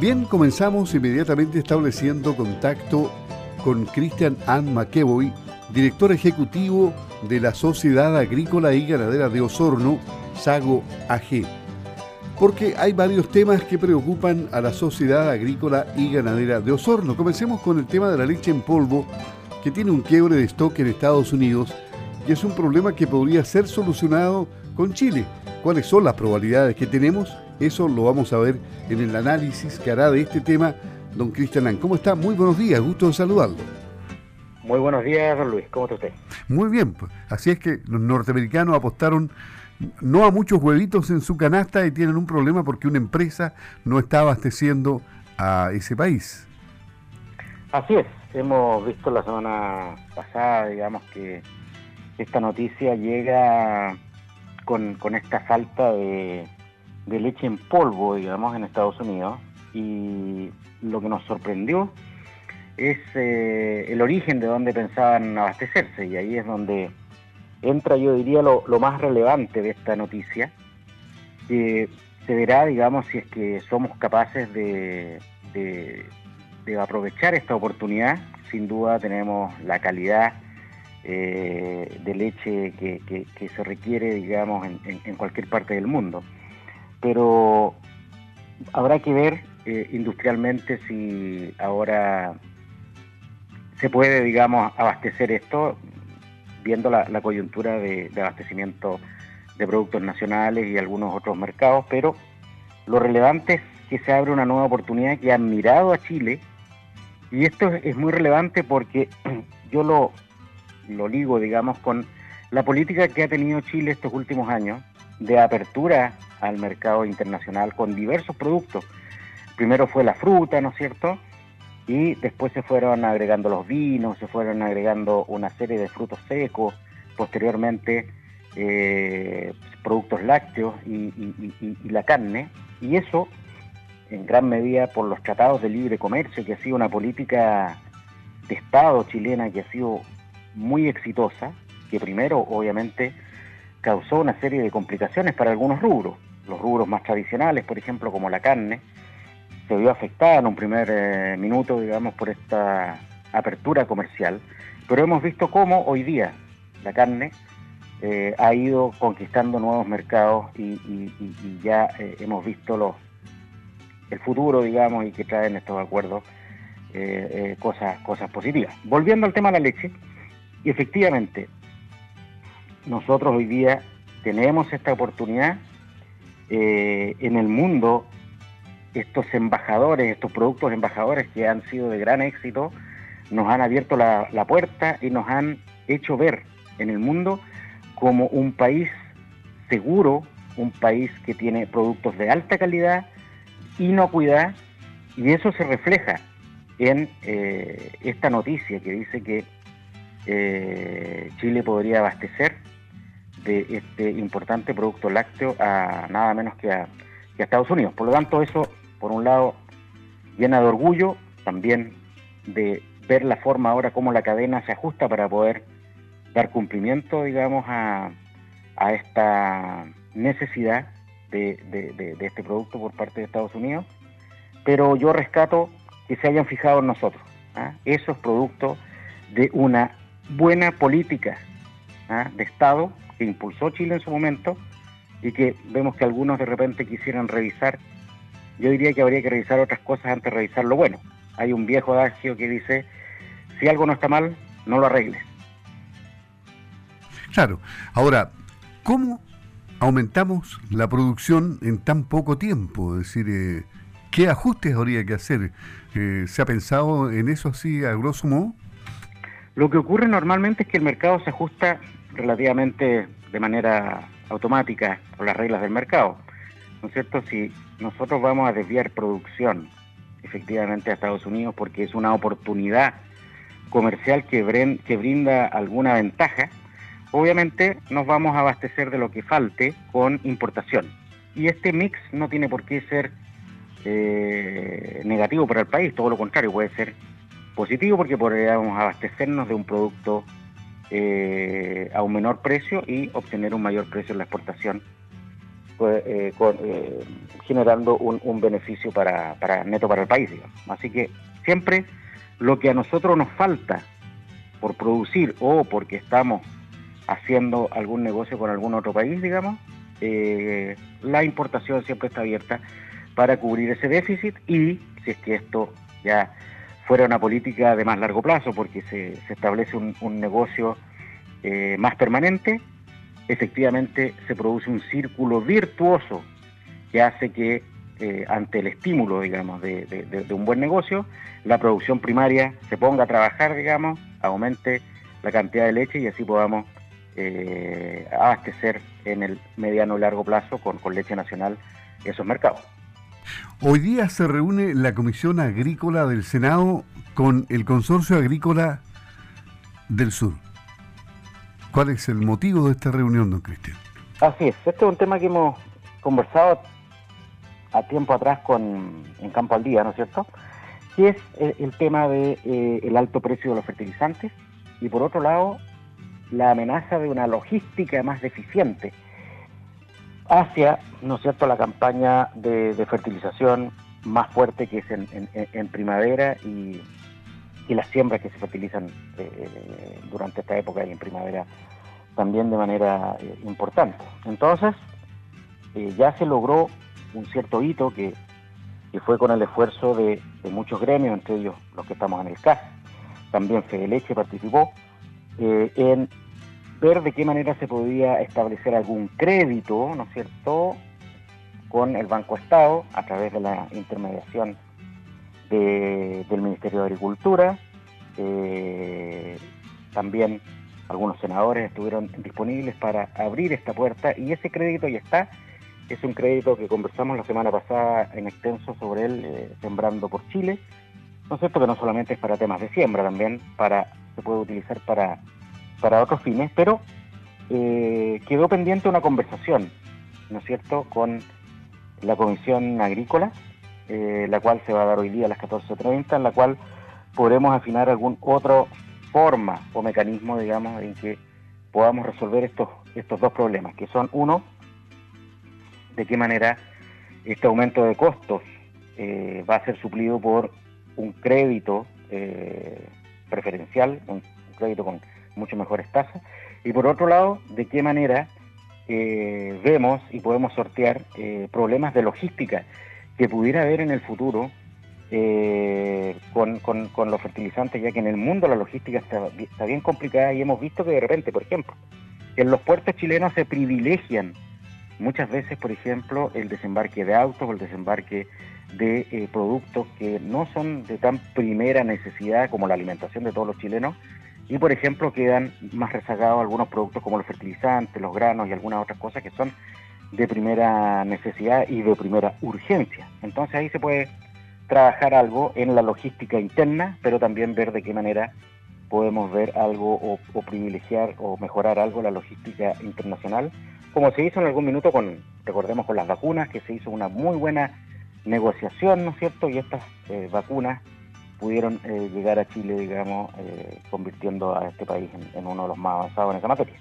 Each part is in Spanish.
Bien, comenzamos inmediatamente estableciendo contacto con Christian Ann McEvoy, director ejecutivo de la Sociedad Agrícola y Ganadera de Osorno, Sago AG. Porque hay varios temas que preocupan a la Sociedad Agrícola y Ganadera de Osorno. Comencemos con el tema de la leche en polvo, que tiene un quiebre de stock en Estados Unidos y es un problema que podría ser solucionado con Chile. ¿Cuáles son las probabilidades que tenemos? Eso lo vamos a ver en el análisis que hará de este tema don Cristian ¿Cómo está? Muy buenos días, gusto de saludarlo. Muy buenos días, don Luis. ¿Cómo está usted? Muy bien, pues. así es que los norteamericanos apostaron no a muchos huevitos en su canasta y tienen un problema porque una empresa no está abasteciendo a ese país. Así es, hemos visto la semana pasada, digamos, que esta noticia llega con, con esta falta de, leche en polvo, digamos, en Estados Unidos. Y lo que nos sorprendió es eh, el origen de donde pensaban abastecerse. Y ahí es donde entra, yo diría, lo, más relevante de esta noticia. que se verá, digamos, si es que somos capaces de, de, aprovechar esta oportunidad. Sin duda tenemos la calidad eh, de leche que, se requiere, digamos, en cualquier parte del mundo. Pero habrá que ver eh, industrialmente si ahora se puede, digamos, abastecer esto, viendo la, coyuntura de, abastecimiento de productos nacionales y algunos otros mercados, pero lo relevante es que se abre una nueva oportunidad que ha mirado a Chile, y esto es muy relevante porque yo lo, lo ligo, digamos, con la política que ha tenido Chile estos últimos años de apertura al mercado internacional con diversos productos. Primero fue la fruta, ¿no es cierto? Y después se fueron agregando los vinos, se fueron agregando una serie de frutos secos, posteriormente eh, productos lácteos y, la carne. Y eso, en gran medida, por los tratados de libre comercio, que ha sido una política de Estado chilena que ha sido muy exitosa, que primero, obviamente, causó una serie de complicaciones para algunos rubros los rubros más tradicionales, por ejemplo, como la carne, se vio afectada en un primer eh, minuto, digamos, por esta apertura comercial, pero hemos visto cómo hoy día la carne eh, ha ido conquistando nuevos mercados y, ya eh, hemos visto los, el futuro, digamos, y que traen estos acuerdos cosas, cosas positivas. Volviendo al tema de la leche, efectivamente, nosotros hoy día tenemos esta oportunidad eh, en el mundo estos embajadores, estos productos embajadores que han sido de gran éxito, nos han abierto la, puerta y nos han hecho ver en el mundo como un país seguro, un país que tiene productos de alta calidad, inocuidad, y eso se refleja en eh, esta noticia que dice que eh, Chile podría abastecer de este importante producto lácteo a nada menos que a, Estados Unidos. Por lo tanto, eso, por un lado, llena de orgullo, también de ver la forma ahora como la cadena se ajusta para poder dar cumplimiento, digamos, a, esta necesidad de, este producto por parte de Estados Unidos. Pero yo rescato que se hayan fijado en nosotros. ¿ah? Esos productos de una buena política ¿ah? de Estado que impulsó Chile en su momento y que vemos que algunos de repente quisieran revisar. Yo diría que habría que revisar otras cosas antes de revisar lo bueno. Hay un viejo adagio que dice, si algo no está mal, no lo arregles. Claro. Ahora, ¿cómo aumentamos la producción en tan poco tiempo? Es decir, eh, ¿qué ajustes habría que hacer? Eh, ¿Se ha pensado en eso así a grosso modo? Lo que ocurre normalmente es que el mercado se ajusta relativamente de manera automática por las reglas del mercado. ¿No es cierto? Si nosotros vamos a desviar producción efectivamente a Estados Unidos porque es una oportunidad comercial que, brinda alguna ventaja, obviamente nos vamos a abastecer de lo que falte con importación. Y este mix no tiene por qué ser eh, negativo para el país, todo lo contrario, puede ser positivo porque podríamos abastecernos de un producto eh, a un menor precio y obtener un mayor precio en la exportación pues, eh, eh, generando un, beneficio para, para, neto para el país. Digamos. Así que siempre lo que a nosotros nos falta por producir o porque estamos haciendo algún negocio con algún otro país, digamos, la importación siempre está abierta para cubrir ese déficit y si es que esto ya fuera una política de más largo plazo, porque se, establece un, negocio eh, más permanente, efectivamente se produce un círculo virtuoso que hace que eh, ante el estímulo, digamos, de, un buen negocio, la producción primaria se ponga a trabajar, digamos, aumente la cantidad de leche y así podamos eh, abastecer en el mediano y largo plazo con, con leche nacional esos mercados. Hoy día se reúne la Comisión Agrícola del Senado con el Consorcio Agrícola del Sur. ¿Cuál es el motivo de esta reunión, don Cristian? Así es, este es un tema que hemos conversado a tiempo atrás con en Campo al Día, ¿no es cierto? Que es el, tema de, eh, alto precio de los fertilizantes y por otro lado la amenaza de una logística más deficiente hacia, ¿no cierto?, la campaña de, fertilización más fuerte que es en, primavera y, las siembras que se fertilizan eh, durante esta época y en primavera también de manera eh, importante. Entonces, eh, ya se logró un cierto hito que, fue con el esfuerzo de, muchos gremios, entre ellos los que estamos en el CAS. También Fede Leche participó en ver de qué manera se podía establecer algún crédito, ¿no es cierto?, con el Banco Estado a través de la intermediación del Ministerio de Agricultura. Eh, también algunos senadores estuvieron disponibles para abrir esta puerta y ese crédito ya está. Es un crédito que conversamos la semana pasada en extenso sobre él, eh, Sembrando por Chile. ¿No es cierto que no solamente es para temas de siembra, también para se puede utilizar para para otros fines, pero eh, quedó pendiente una conversación, ¿no es cierto?, con la Comisión Agrícola, eh, la cual se va a dar hoy día a las 14.30, en la cual podremos afinar algún otro forma o mecanismo, digamos, en que podamos resolver estos, estos dos problemas, que son uno, de qué manera este aumento de costos eh, va a ser suplido por un crédito preferencial, un crédito con mucho mejores tasas. Y por otro lado, de qué manera eh, vemos y podemos sortear eh, problemas de logística que pudiera haber en el futuro eh, con, con, los fertilizantes, ya que en el mundo la logística está, está bien complicada y hemos visto que de repente, por ejemplo, en los puertos chilenos se privilegian muchas veces, por ejemplo, el desembarque de autos o el desembarque de productos que no son de tan primera necesidad como la alimentación de todos los chilenos, y por ejemplo quedan más rezagados algunos productos como los fertilizantes, los granos y algunas otras cosas que son de primera necesidad y de primera urgencia. Entonces ahí se puede trabajar algo en la logística interna, pero también ver de qué manera podemos ver algo o, privilegiar o mejorar algo la logística internacional, como se hizo en algún minuto con, recordemos, con las vacunas, que se hizo una muy buena negociación, ¿no es cierto? Y estas eh, vacunas pudieron eh, llegar a Chile, digamos, eh, convirtiendo a este país en, uno de los más avanzados en esa materia.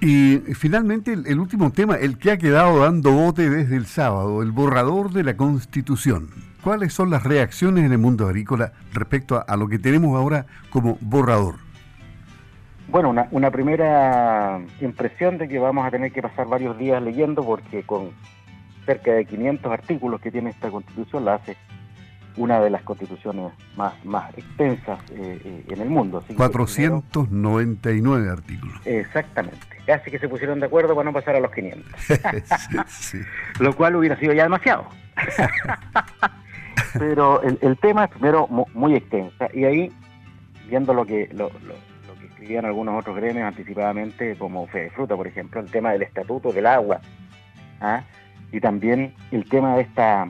Y finalmente el, último tema, el que ha quedado dando bote desde el sábado, el borrador de la Constitución. ¿Cuáles son las reacciones en el mundo agrícola respecto a, lo que tenemos ahora como borrador? Bueno, una, una, primera impresión de que vamos a tener que pasar varios días leyendo porque con cerca de 500 artículos que tiene esta constitución la hace una de las constituciones más, más extensas eh, eh, en el mundo. 499 artículos. Exactamente. Casi que se pusieron de acuerdo para no pasar a los 500. Lo cual hubiera sido ya demasiado. Pero el, tema es primero muy, extensa y ahí, viendo lo que, lo, que escribían algunos otros gremios anticipadamente, como Fede Fruta, por ejemplo, el tema del estatuto del agua, ¿ah? y también el tema de esta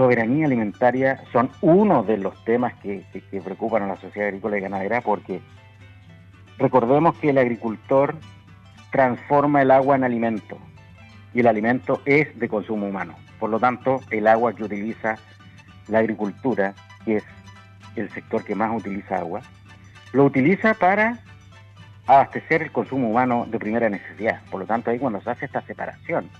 soberanía alimentaria son uno de los temas que, preocupan a la sociedad agrícola y ganadera porque recordemos que el agricultor transforma el agua en alimento y el alimento es de consumo humano. Por lo tanto, el agua que utiliza la agricultura, que es el sector que más utiliza agua, lo utiliza para abastecer el consumo humano de primera necesidad. Por lo tanto, ahí cuando se hace esta separación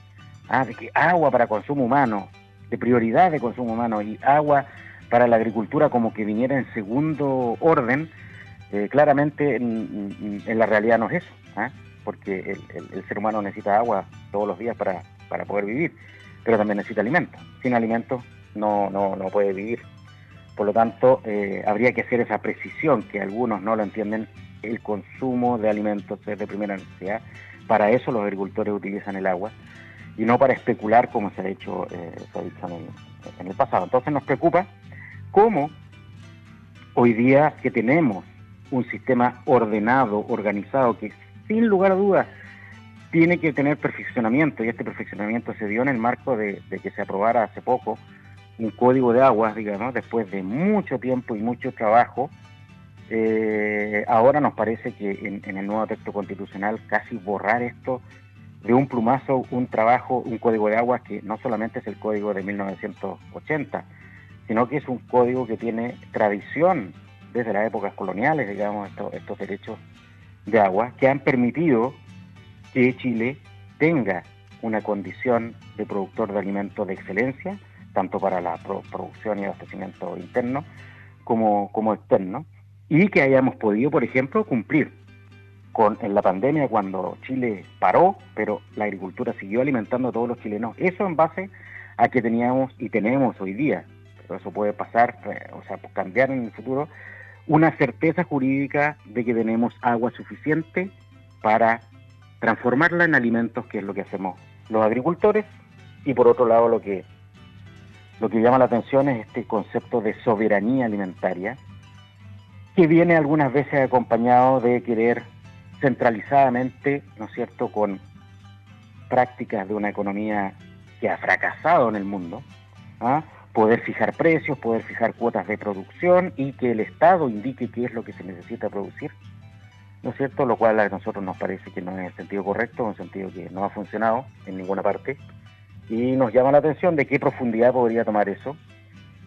¿ah? de que agua para consumo humano, de prioridad de consumo humano y agua para la agricultura como que viniera en segundo orden, eh, claramente en, la realidad no es eso, ¿ah? porque el, ser humano necesita agua todos los días para, para poder vivir, pero también necesita alimentos. Sin alimentos no, no, no puede vivir. Por lo tanto, eh, habría que hacer esa precisión, que algunos no lo entienden, el consumo de alimentos es de primera necesidad. Para eso los agricultores utilizan el agua y no para especular como se ha hecho, eh, en, el, pasado. Entonces nos preocupa cómo hoy día que tenemos un sistema ordenado, organizado, que sin lugar a dudas tiene que tener perfeccionamiento, y este perfeccionamiento se dio en el marco de, que se aprobara hace poco un código de aguas, digamos, después de mucho tiempo y mucho trabajo, eh, ahora nos parece que en, el nuevo texto constitucional casi borrar esto de un plumazo, un trabajo, un código de aguas que no solamente es el código de 1980, sino que es un código que tiene tradición desde las épocas coloniales, digamos, estos, derechos de agua, que han permitido que Chile tenga una condición de productor de alimentos de excelencia, tanto para la producción y abastecimiento interno como, como externo, y que hayamos podido, por ejemplo, cumplir en la pandemia cuando Chile paró, pero la agricultura siguió alimentando a todos los chilenos. Eso en base a que teníamos y tenemos hoy día eso puede pasar, eh, o sea, cambiar en el futuro, una certeza jurídica de que tenemos agua suficiente para transformarla en alimentos, que es lo que hacemos los agricultores, y por otro lado lo que lo que llama la atención es este concepto de soberanía alimentaria, que viene algunas veces acompañado de querer centralizadamente, ¿no es cierto?, con prácticas de una economía que ha fracasado en el mundo, ¿ah? poder fijar precios, poder fijar cuotas de producción y que el Estado indique qué es lo que se necesita producir, ¿no es cierto? Lo cual a nosotros nos parece que no es el sentido correcto, un sentido que no ha funcionado en ninguna parte y nos llama la atención de qué profundidad podría tomar eso,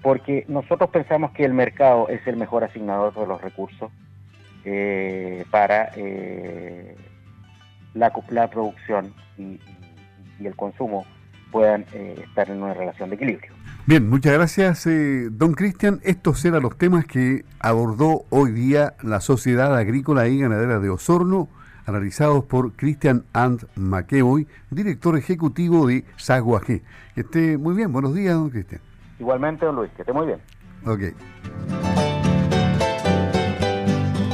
porque nosotros pensamos que el mercado es el mejor asignador de los recursos eh, para eh, la, la, producción y, el consumo puedan eh, estar en una relación de equilibrio. Bien, muchas gracias, eh, don Cristian. Estos eran los temas que abordó hoy día la Sociedad Agrícola y Ganadera de Osorno, analizados por Cristian And McEvoy, director ejecutivo de Saguaje. Que esté muy bien, buenos días, don Cristian. Igualmente, don Luis, que esté muy bien. Ok.